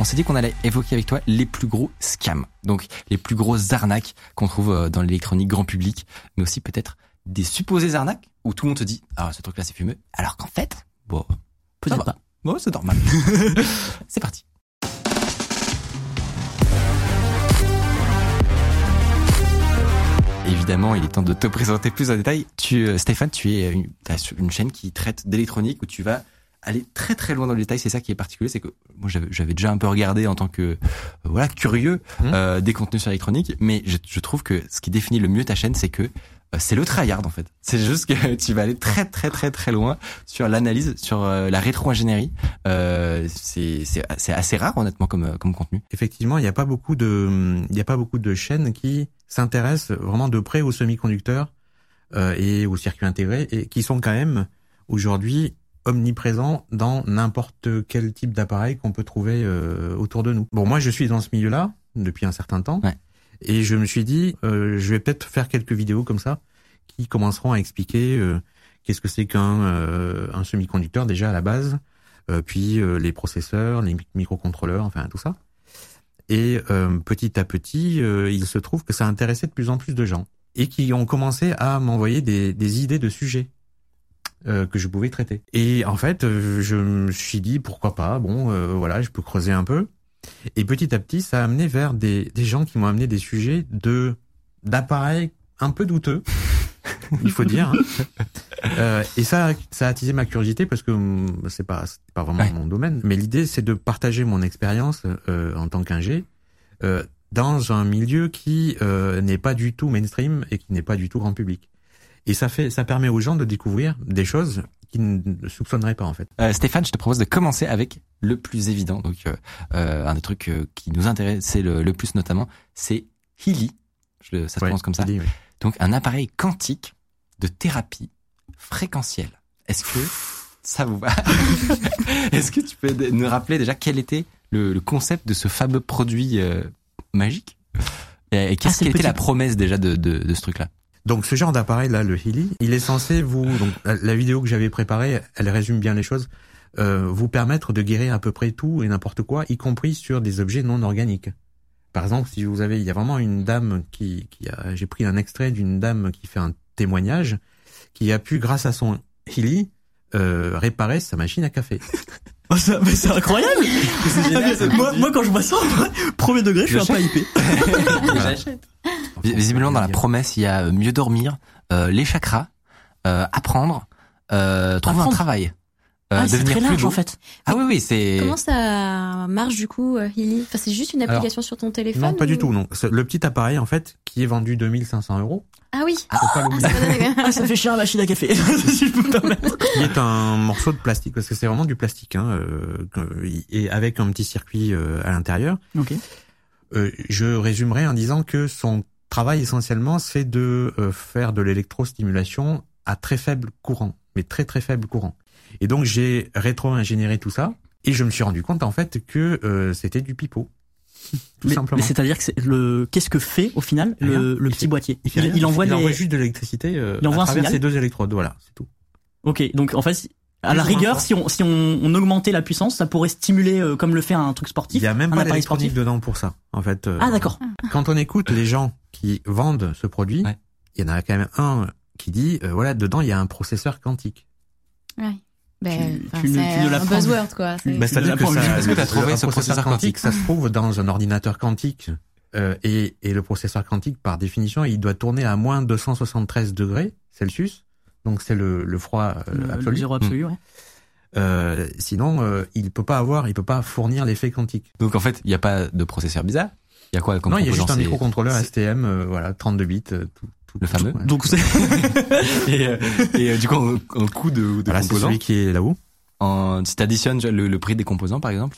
On s'est dit qu'on allait évoquer avec toi les plus gros scams, donc les plus grosses arnaques qu'on trouve euh, dans l'électronique grand public, mais aussi peut-être des supposées arnaques où tout le monde te dit ah ce truc là c'est fumeux, alors qu'en fait bon peut-être pas. Bon c'est normal. c'est parti. Évidemment, il est temps de te présenter plus en détail. Tu, euh, Stéphane, tu es une, une chaîne qui traite d'électronique où tu vas aller très très loin dans le détail. C'est ça qui est particulier, c'est que moi j'avais, déjà un peu regardé en tant que euh, voilà curieux Mmh. euh, des contenus sur l'électronique, mais je, je trouve que ce qui définit le mieux ta chaîne, c'est que euh, c'est le tryhard en fait. C'est juste que tu vas aller très très très très loin sur l'analyse, sur euh, la rétro-ingénierie. Euh, c'est c'est c'est assez rare honnêtement comme comme contenu. Effectivement, il n'y a pas beaucoup de, il y a pas beaucoup de chaînes qui s'intéressent vraiment de près aux semi-conducteurs euh, et aux circuits intégrés et qui sont quand même aujourd'hui omniprésents dans n'importe quel type d'appareil qu'on peut trouver euh, autour de nous. Bon, moi, je suis dans ce milieu-là depuis un certain temps Ouais. et je me suis dit, euh, je vais peut-être faire quelques vidéos comme ça qui commenceront à expliquer euh, qu'est-ce que c'est qu'un euh, un semi-conducteur déjà à la base, euh, puis euh, les processeurs, les mi- microcontrôleurs, enfin tout ça. Et euh, petit à petit, euh, il se trouve que ça intéressait de plus en plus de gens et qui ont commencé à m'envoyer des, des idées de sujets euh, que je pouvais traiter. Et en fait, euh, je me suis dit pourquoi pas. Bon, euh, voilà, je peux creuser un peu. Et petit à petit, ça a amené vers des, des gens qui m'ont amené des sujets de d'appareils un peu douteux, il faut dire. hein. Euh, et ça, ça a attisé ma curiosité parce que hum, c'est pas, pas vraiment Ouais. mon domaine. Mais l'idée, c'est de partager mon expérience euh, en tant qu'ingé euh, dans un milieu qui euh, n'est pas du tout mainstream et qui n'est pas du tout grand public. Et ça fait, ça permet aux gens de découvrir des choses qu'ils ne soupçonneraient pas en fait. Euh, Stéphane, je te propose de commencer avec le plus évident. Donc, euh, euh, un des trucs euh, qui nous intéressait le, le plus notamment, c'est Healy. Je ça se Ouais, prononce comme ça. oui. Donc, un appareil quantique de thérapie fréquentielle. Est-ce que ça vous va Est-ce que tu peux nous rappeler déjà quel était le, le concept de ce fameux produit euh, magique? Et, et qu'est-ce Ah, quelle le était la promesse déjà de, de, de ce truc-là? Donc ce genre d'appareil là, le Healy, il est censé vous, donc la- vidéo que j'avais préparée, elle résume bien les choses, euh, vous permettre de guérir à peu près tout et n'importe quoi, y compris sur des objets non organiques. Par exemple, si vous avez, il y a vraiment une dame qui, qui a, j'ai pris un extrait d'une dame qui fait un témoignage, qui a pu, grâce à son Healy, euh, réparer sa machine à café. Oh, ça- mais c'est incroyable moi, moi, quand je vois ça, premier degré, je suis un peu hypé. Visiblement, dans la promesse, il y a euh, mieux dormir, euh, les chakras, euh, apprendre, euh, trouver un travail, euh, Ah, c'est devenir très plus large beau. en fait. Ah oui, oui, c'est. Comment ça marche du coup, euh, Healy Enfin, c'est juste une application sur ton téléphone Non, pas du ou- tout, non. Le petit appareil, en fait, qui est vendu 2500 euros, Ah oui. Ah, pas. Ah, ça fait cher la machine à café, si je peux me permettre. qui est un morceau de plastique parce que c'est vraiment du plastique hein, euh, et avec un petit circuit euh, à l'intérieur. Ok. Euh, je résumerai en disant que son travail essentiellement c'est de euh, faire de l'électrostimulation à très faible courant, mais très très faible courant. Et donc j'ai rétro-ingénieré tout ça et je me suis rendu compte en fait que euh, c'était du pipeau. Tout mais, simplement. mais c'est-à-dire que c'est le, qu'est-ce que fait au final le, petit fait- boîtier Il, envoie il les. envoie juste de l'électricité euh, Il envoie à un travers ces deux électrodes. Voilà, c'est tout. Ok, donc en fait, à la rigueur, si on si on, on augmentait la puissance, ça pourrait stimuler euh, comme le fait un truc sportif. Il y a même un pas appareil d'électronique sportif. dedans pour ça. En fait. euh, Ah d'accord. quand on écoute les gens qui vendent ce produit, Ouais. il y en a quand même un qui dit euh, voilà dedans il y a un processeur quantique. Ouais. Ben, Tu- tu c'est tu un buzzword quoi. c'est- c'est-à-dire que l'apprends ça. Est-ce que t'as trouvé un ce processeur quantique Ça se trouve dans un ordinateur quantique euh, et, et le processeur quantique par définition il doit tourner à moins 273 degrés Celsius. Donc c'est le, le froid euh, Le, le absolu. zéro absolu, ouais. Euh, sinon, euh, il peut pas avoir, il peut pas fournir l'effet quantique. Donc en fait, il n'y a pas de processeur bizarre. Il y a quoi comme non, il y a juste un microcontrôleur STM, euh, voilà, 32 bits, euh, tout, le fameux. Ouais. Donc c'est et, euh, et, euh, du coup, en, en coût de, de Voilà, composants, celui qui est là-haut. en, si t'additionnes le, le prix des composants, par exemple,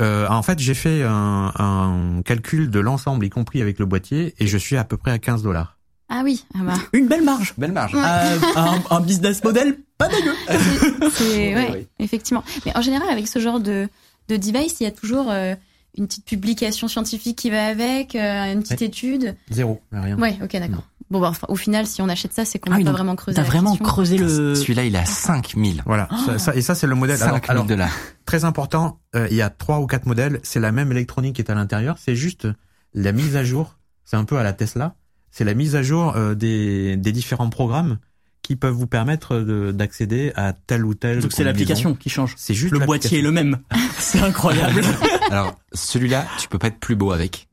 Euh, en fait, j'ai fait un, un calcul de l'ensemble, y compris avec le boîtier, et je suis à peu près à 15 dollars. Ah oui, ah bah. une belle marge. belle marge. Ouais. Euh, un, un business model pas dégueu. C'est- ouais, oui. effectivement. Mais en général, avec ce genre de, de device, il y a toujours euh, une petite publication scientifique qui va avec, euh, une petite étude. Zéro, rien. Ouais, ok, d'accord. Bon, bah, enfin, au final, si on achète ça, c'est qu'on Ah n'a oui, pas donc, vraiment creusé. T'as vraiment question. creusé le. Celui-là, il est à 5000. Voilà, ça, ça- et ça c'est le modèle. Alors, 5000 alors, dollars. très important, euh, il y a trois ou quatre modèles, c'est la même électronique qui est à l'intérieur, c'est juste la mise à jour, c'est un peu à la Tesla, c'est la mise à jour euh, des, des différents programmes qui peuvent vous permettre de- d'accéder à tel ou tel. Donc c'est l'application qui change. C'est juste Le boîtier est le même. C'est incroyable. Alors, celui-là, tu peux pas être plus beau avec.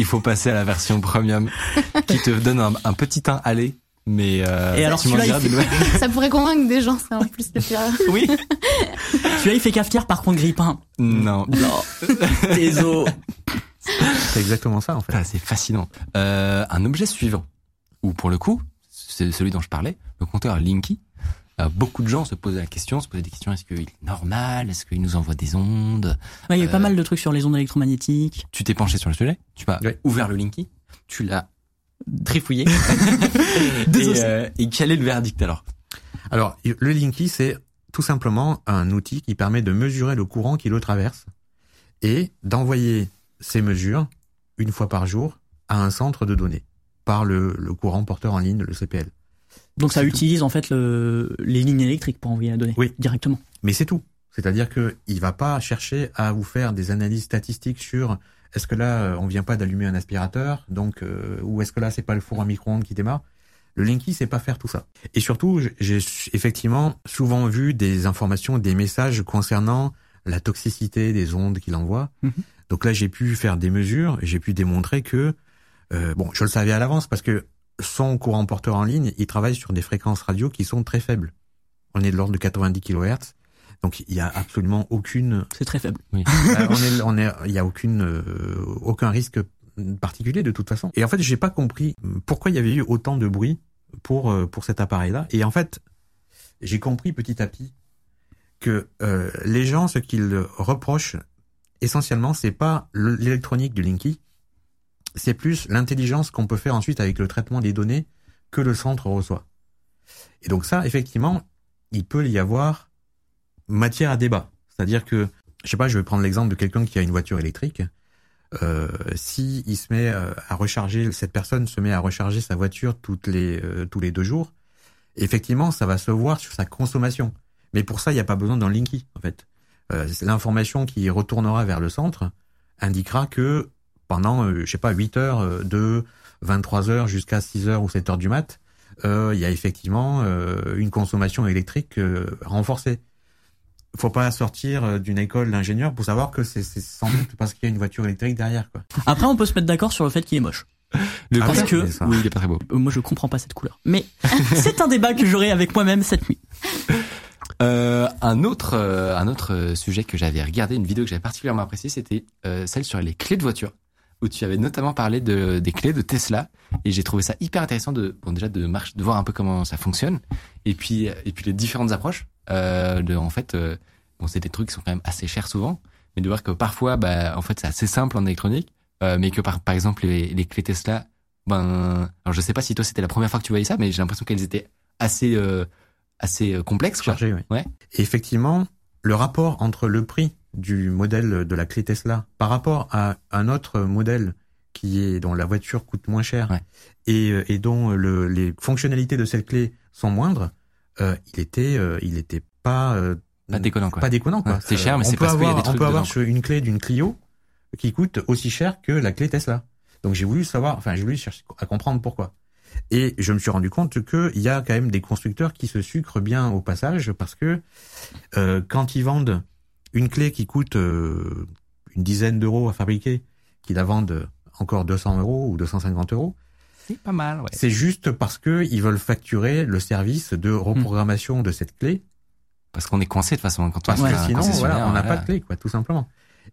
Il faut passer à la version premium qui te donne un, un petit teint allé. Mais euh, Et alors, celui-là, nouvelles. Ça pourrait convaincre des gens, ça, en plus, le faire. oui. Celui-là il fait cafetière par contre grippin. Non. Non. Désolé. C'est exactement ça en fait. Putain, c'est fascinant. Euh, un objet suivant, où pour le coup, c'est celui dont je parlais, le compteur Linky. Euh, beaucoup de gens se posaient la question, se posaient des questions, est-ce qu'il est normal Est-ce qu'il nous envoie des ondes? Ouais, il y a eu pas Euh, mal de trucs sur les ondes électromagnétiques. Tu t'es penché sur le sujet, tu as Ouais. ouvert le Linky, tu l'as trifouillé. Et, euh, et quel est le verdict alors? Alors, le Linky, c'est tout simplement un outil qui permet de mesurer le courant qui le traverse et d'envoyer ces mesures une fois par jour à un centre de données par le, le courant porteur en ligne, le CPL. Donc ça utilise en fait le, les lignes électriques pour envoyer la donnée Oui. directement. Mais c'est tout. C'est-à-dire que il va pas chercher à vous faire des analyses statistiques sur est-ce que là euh, on vient pas d'allumer un aspirateur, donc euh, ou est-ce que là c'est pas le four à micro-ondes qui démarre. Le Linky sait pas faire tout ça. Et surtout, j'ai effectivement souvent vu des informations, des messages concernant la toxicité des ondes qu'il envoie. Mhm. Donc là, j'ai pu faire des mesures et j'ai pu démontrer que euh, bon, je le savais à l'avance parce que son courant porteur en ligne, il travaille sur des fréquences radio qui sont très faibles. On est de l'ordre de 90 kHz. Donc il y a absolument aucune, C'est très faible. euh, on est, on est, il y a aucune, euh, aucun risque particulier de toute façon. Et en fait, j'ai pas compris pourquoi il y avait eu autant de bruit pour euh, pour cet appareil-là. Et en fait, j'ai compris petit à petit que euh, les gens, ce qu'ils reprochent essentiellement, c'est pas le- l'électronique du Linky, c'est plus l'intelligence qu'on peut faire ensuite avec le traitement des données que le centre reçoit. Et donc ça, effectivement, il peut y avoir matière à débat. C'est-à-dire que, je sais pas, je vais prendre l'exemple de quelqu'un qui a une voiture électrique. Euh, si il se met euh, à recharger, cette personne se met à recharger sa voiture toutes les euh, tous les deux jours, effectivement, ça va se voir sur sa consommation. Mais pour ça, il n'y a pas besoin d'un Linky, en fait. Euh, c'est L'information qui retournera vers le centre indiquera que pendant, euh, je sais pas, 8 heures euh, de 23 heures jusqu'à 6 heures ou 7 heures du mat, euh, il y a effectivement euh, une consommation électrique euh, renforcée. Faut pas sortir d'une école d'ingénieur pour savoir que c'est c'est sans doute parce qu'il y a une voiture électrique derrière. Quoi. Après, on peut se mettre d'accord sur le fait qu'il est moche. Le Ah Parce que- Oui, il est pas très beau. Euh, moi, je comprends pas cette couleur. Mais c'est un débat que j'aurai avec moi-même cette nuit. Euh, un autre, euh, un autre euh, sujet que j'avais regardé, une vidéo que j'avais particulièrement appréciée, c'était euh, celle sur les clés de voiture, où tu avais notamment parlé de, des clés de Tesla, et j'ai trouvé ça hyper intéressant de, bon déjà de marche, de voir un peu comment ça fonctionne, et puis, et puis les différentes approches. Euh, de, en fait, euh, bon, c'est des trucs qui sont quand même assez chers souvent, mais de voir que parfois, bah, en fait, c'est assez simple en électronique, euh, mais que par, par exemple les, les clés Tesla, ben, alors je sais pas si toi c'était la première fois que tu voyais ça, mais j'ai l'impression qu'elles étaient assez, euh, assez euh, complexes. quoi. Chargé, oui. Ouais. Et effectivement, le rapport entre le prix du modèle de la clé Tesla par rapport à un autre modèle qui est dont la voiture coûte moins cher Ouais. et, euh, et dont le, les fonctionnalités de cette clé sont moindres, euh, il était euh, il était pas euh, Pas déconnant, quoi. Pas déconnant quoi. Ouais, c'est cher, mais on c'est parce qu'il y a des on trucs peut avoir une clé d'une Clio qui coûte aussi cher que la clé Tesla. Donc j'ai voulu savoir, enfin j'ai voulu chercher à comprendre pourquoi. Et je me suis rendu compte qu'il y a quand même des constructeurs qui se sucrent bien au passage parce que euh, quand ils vendent une clé qui coûte euh, une dizaine d'euros à fabriquer, qu'ils la vendent encore 200 euros ou 250 euros, C'est pas mal, ouais. c'est juste parce que ils veulent facturer le service de reprogrammation de cette clé Parce qu'on est coincé de toute façon quand on parce que sinon voilà, on n'a voilà. pas de clé quoi, tout simplement.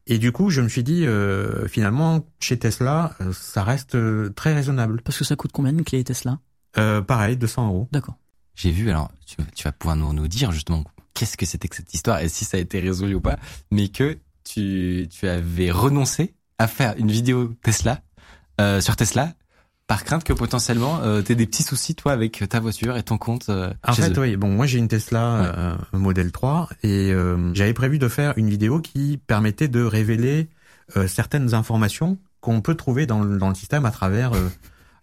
Et du coup, je me suis dit, euh, finalement, chez Tesla, euh, ça reste euh, très raisonnable. Parce que ça coûte combien une clé Tesla? Euh, pareil, 200 euros. D'accord. J'ai vu, alors tu, tu vas pouvoir nous, nous dire justement qu'est-ce que c'était que cette histoire et si ça a été résolu ou pas, mais que tu, tu avais renoncé à faire une vidéo Tesla euh, sur Tesla par crainte que potentiellement euh, t'aies des petits soucis toi avec ta voiture et ton compte. euh, En chez fait, eux. oui. Bon, moi j'ai une Tesla euh, modèle 3 et euh, j'avais prévu de faire une vidéo qui permettait de révéler euh, certaines informations qu'on peut trouver dans, le- dans le système à travers euh,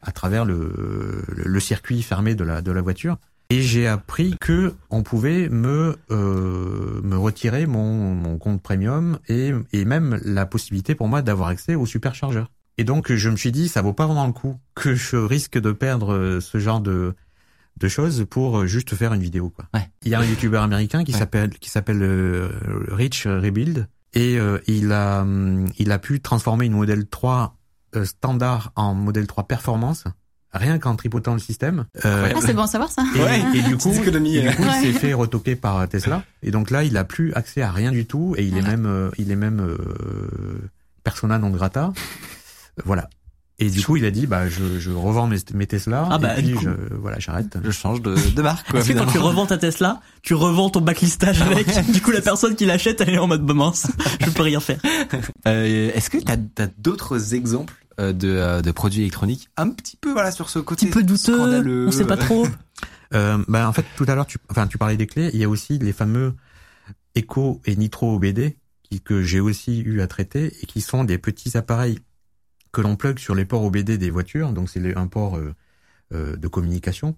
à travers le, le, le circuit fermé de la de la voiture. Et j'ai appris que on pouvait me euh, me retirer mon, mon compte premium et et même la possibilité pour moi d'avoir accès au superchargeur. Et donc je me suis dit ça vaut pas vraiment le coup que je risque de perdre euh, ce genre de de choses pour euh, juste faire une vidéo quoi. Ouais. Il y a un youtubeur américain qui Ouais. s'appelle qui s'appelle euh, Rich Rebuild et euh, il a hum, il a pu transformer une modèle 3 euh, standard en modèle 3 performance rien qu'en tripotant le système. Euh, Ah, c'est bon à savoir ça. et, Ouais. et du coup, et du coup, il s'est fait retoquer par Tesla. Et donc là, il a plus accès à rien du tout. Et il est même, il est même euh, persona non grata. Voilà. Et du coup, il a dit, bah, je, je revends mes, mes Tesla. Ah bah, et puis, je, voilà, j'arrête. Je change de, de marque quoi. Est-ce que quand tu revends ta Tesla, tu revends ton backlistage avec Du coup, la personne qui l'achète, elle est en mode bah mince, je peux rien faire. Euh, Est-ce que t'as as, d'autres exemples euh, de, euh, de produits électroniques un petit peu voilà sur ce Un côté petit peu douteux, scandaleux. on sait pas trop. Euh, bah, en fait, tout à l'heure, tu, enfin, tu parlais des clés. Il y a aussi les fameux Echo et Nitro OBD qui, que j'ai aussi eu à traiter et qui sont des petits appareils que l'on plug sur les ports OBD des voitures. Donc, c'est un port euh, euh, de communication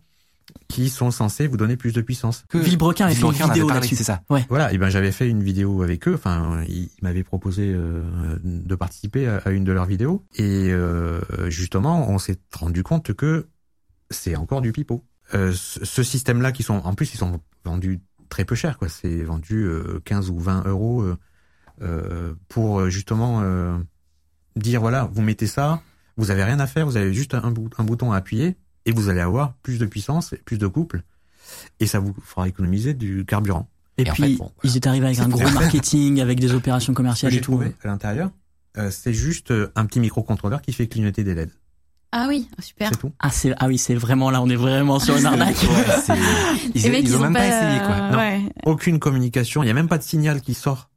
qui sont censés vous donner plus de puissance. Que- Villebrequin a fait une vidéo là-dessus. C'est ça. Voilà, et ben j'avais fait une vidéo avec eux. Enfin, ils m'avaient proposé euh, de participer à, à une de leurs vidéos. Et euh, justement, on s'est rendu compte que c'est encore du pipeau. Euh, ce ce système-là, qui sont en plus, ils sont vendus très peu cher. quoi. C'est vendu euh, 15 ou 20 euros euh, euh, pour euh, justement euh, dire voilà, vous mettez ça, vous avez rien à faire, vous avez juste un, bout- un bouton à appuyer et vous allez avoir plus de puissance, et plus de couple, et ça vous fera économiser du carburant. Et, Et en puis, fait, bon, ils étaient arrivés avec un gros marketing, avec des opérations commerciales et j'ai tout. trouvé à l'intérieur, euh, c'est juste euh, un petit microcontrôleur qui fait clignoter des LED. Ah oui, super. C'est tout. Ah, c'est, ah oui, c'est vraiment là, on est vraiment sur une arnaque. Ouais, ils, ils ont même pas essayé quoi. euh, Non. Ouais. Aucune communication, il y a même pas de signal qui sort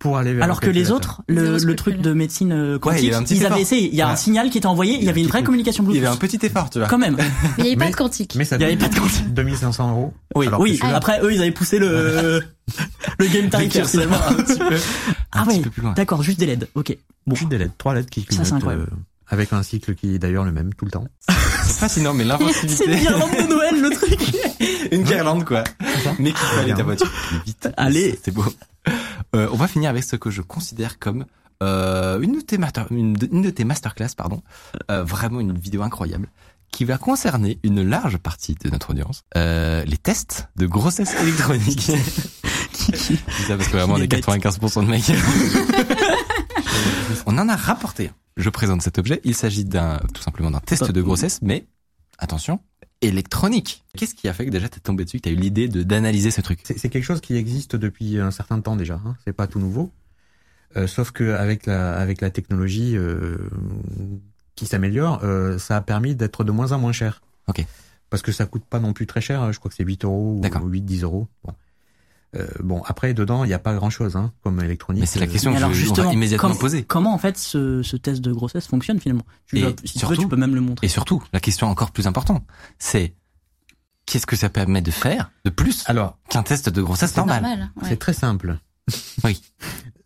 pour aller vers Alors que les autres, le, le truc de médecine euh, Ouais, il quantique, un petit ils avaient essayé. Il y a un Ouais. signal qui était envoyé, il y avait une vraie communication Il y Bluetooth. avait un petit effort, tu vois. Quand même. Mais il n'y avait pas de quantique. Mais ça Il y avait coûte pas de compte. 2500 euros. Oui, oui. Après, eux, ils avaient poussé le, le game tarifaire finalement. un petit peu, Ah un petit ouais. peu plus loin. D'accord, juste des LED. Ok. Bon. Juste des LED, trois LED qui Ça, clignotent c'est incroyable. euh, avec un cycle qui est d'ailleurs le même tout le temps. C'est fascinant, mais C'est une l'inventivité. guirlande de Noël, le truc. Une guirlande, quoi. Mais qui peut aller ta voiture plus vite. Allez. C'est beau. Euh, on va finir avec ce que je considère comme euh, une, de tes master, une, de, une de tes masterclass, pardon. Euh, vraiment une vidéo incroyable qui va concerner une large partie de notre audience. Euh, les tests de grossesse électronique. Qui- ça parce que vraiment on est est bête. 95% de mecs. on en a rapporté. Je présente cet objet. Il s'agit d'un tout simplement d'un test de grossesse, mais attention, électronique. Qu'est-ce qui a fait que déjà t'es tombé dessus, que t'as eu l'idée de d'analyser ce truc? C'est quelque chose qui existe depuis un certain temps déjà. Hein. C'est pas tout nouveau. Euh, sauf que avec la avec la technologie euh, qui s'améliore, euh, ça a permis d'être de moins en moins cher. Ok. Parce que ça coûte pas non plus très cher. hein. Je crois que c'est 8 euros ou 8 10 euros. Bon. Euh, bon après dedans il n'y a pas grand chose hein, comme électronique. Mais c'est la question que alors je, justement, immédiatement comment, poser. comment en fait ce, ce test de grossesse fonctionne finalement? Tu Et vas- Si tu veux, surtout- tu peux même le montrer. Et surtout, la question encore plus importante, c'est qu'est-ce que ça permet de faire de plus Alors qu'un test de grossesse normal normal. ouais. C'est très simple. Oui.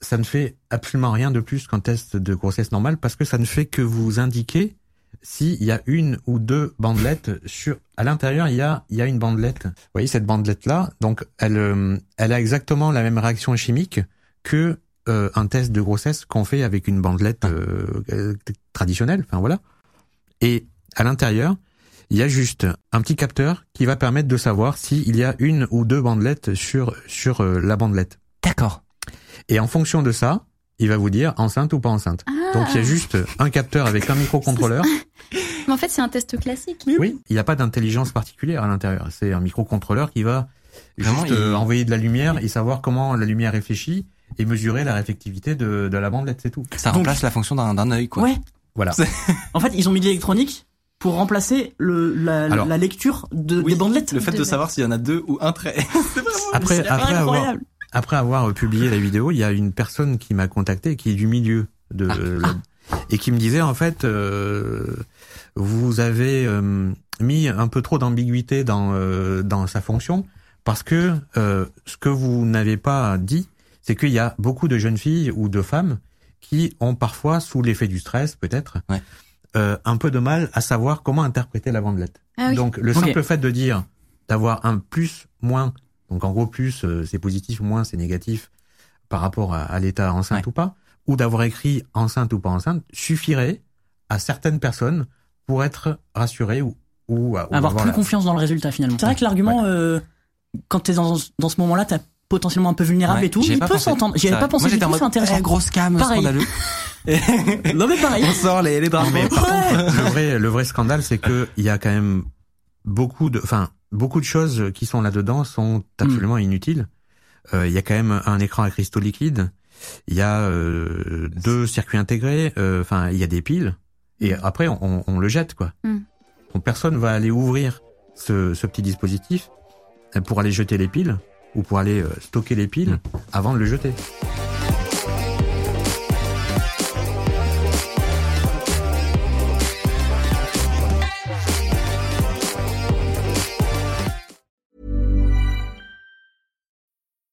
Ça ne fait absolument rien de plus qu'un test de grossesse normale parce que ça ne fait que vous indiquer s'il y a une ou deux bandelettes sur à l'intérieur il y a il y a une bandelette. Vous voyez cette bandelette là donc elle euh, elle a exactement la même réaction chimique que euh, un test de grossesse qu'on fait avec une bandelette euh, euh, traditionnelle enfin voilà. Et à l'intérieur, il y a juste un petit capteur qui va permettre de savoir s'il y a une ou deux bandelettes sur sur euh, la bandelette. D'accord. Et en fonction de ça, il va vous dire enceinte ou pas enceinte. Ah. Donc il y a juste un capteur avec un microcontrôleur. Mais en fait, c'est un test classique. Oui, il n'y a pas d'intelligence particulière à l'intérieur. C'est un microcontrôleur qui va Vraiment, juste il- euh, envoyer de la lumière et savoir comment la lumière réfléchit et mesurer la réflectivité de, de la bandelette, c'est tout. Ça Donc- remplace la fonction d'un œil, quoi. Ouais. Voilà. En fait, ils ont mis de l'électronique pour remplacer le, la, Alors- la lecture de, Oui, des bandelettes. Le fait de savoir s'il y en a deux ou un trait. Après, C'est après avoir, incroyable. Après avoir publié la vidéo, il y a une personne qui m'a contacté, qui est du milieu de, la- et qui me disait en fait, euh, vous avez euh, mis un peu trop d'ambiguïté dans euh, dans sa fonction parce que euh, ce que vous n'avez pas dit, c'est qu'il y a beaucoup de jeunes filles ou de femmes qui ont parfois, sous l'effet du stress peut-être, Ouais. euh, un peu de mal à savoir comment interpréter la bandelette. Ah oui. Donc le simple fait de dire d'avoir un plus moins, donc en gros plus euh, c'est positif, moins c'est négatif par rapport à, à l'état enceinte Ouais. ou pas, ou d'avoir écrit enceinte ou pas enceinte, suffirait à certaines personnes pour être rassurées ou, ou, ou avoir plus la- confiance dans le résultat finalement. C'est vrai que l'argument, euh, quand t'es dans, dans ce moment-là, t'es potentiellement un peu vulnérable Ouais, et tout, il pas peut pensé. s'entendre. J'y avais pas pensé Moi, du tout, mode, c'est intéressant. eh, grosse cam, Pareil. scandaleux. non mais pareil. On sort les, les drapeaux. Mais par contre, le vrai, le vrai scandale, c'est que il y a quand même beaucoup de, enfin, beaucoup de choses qui sont là-dedans sont absolument inutiles. Euh, Il y a quand même un écran à cristaux liquides. Il y a euh, deux circuits intégrés. euh, Enfin, il y a des piles. Et après, on, on le jette, quoi. Mm. Donc personne va aller ouvrir ce, ce petit dispositif euh, pour aller jeter les piles ou pour aller stocker les piles avant de le jeter.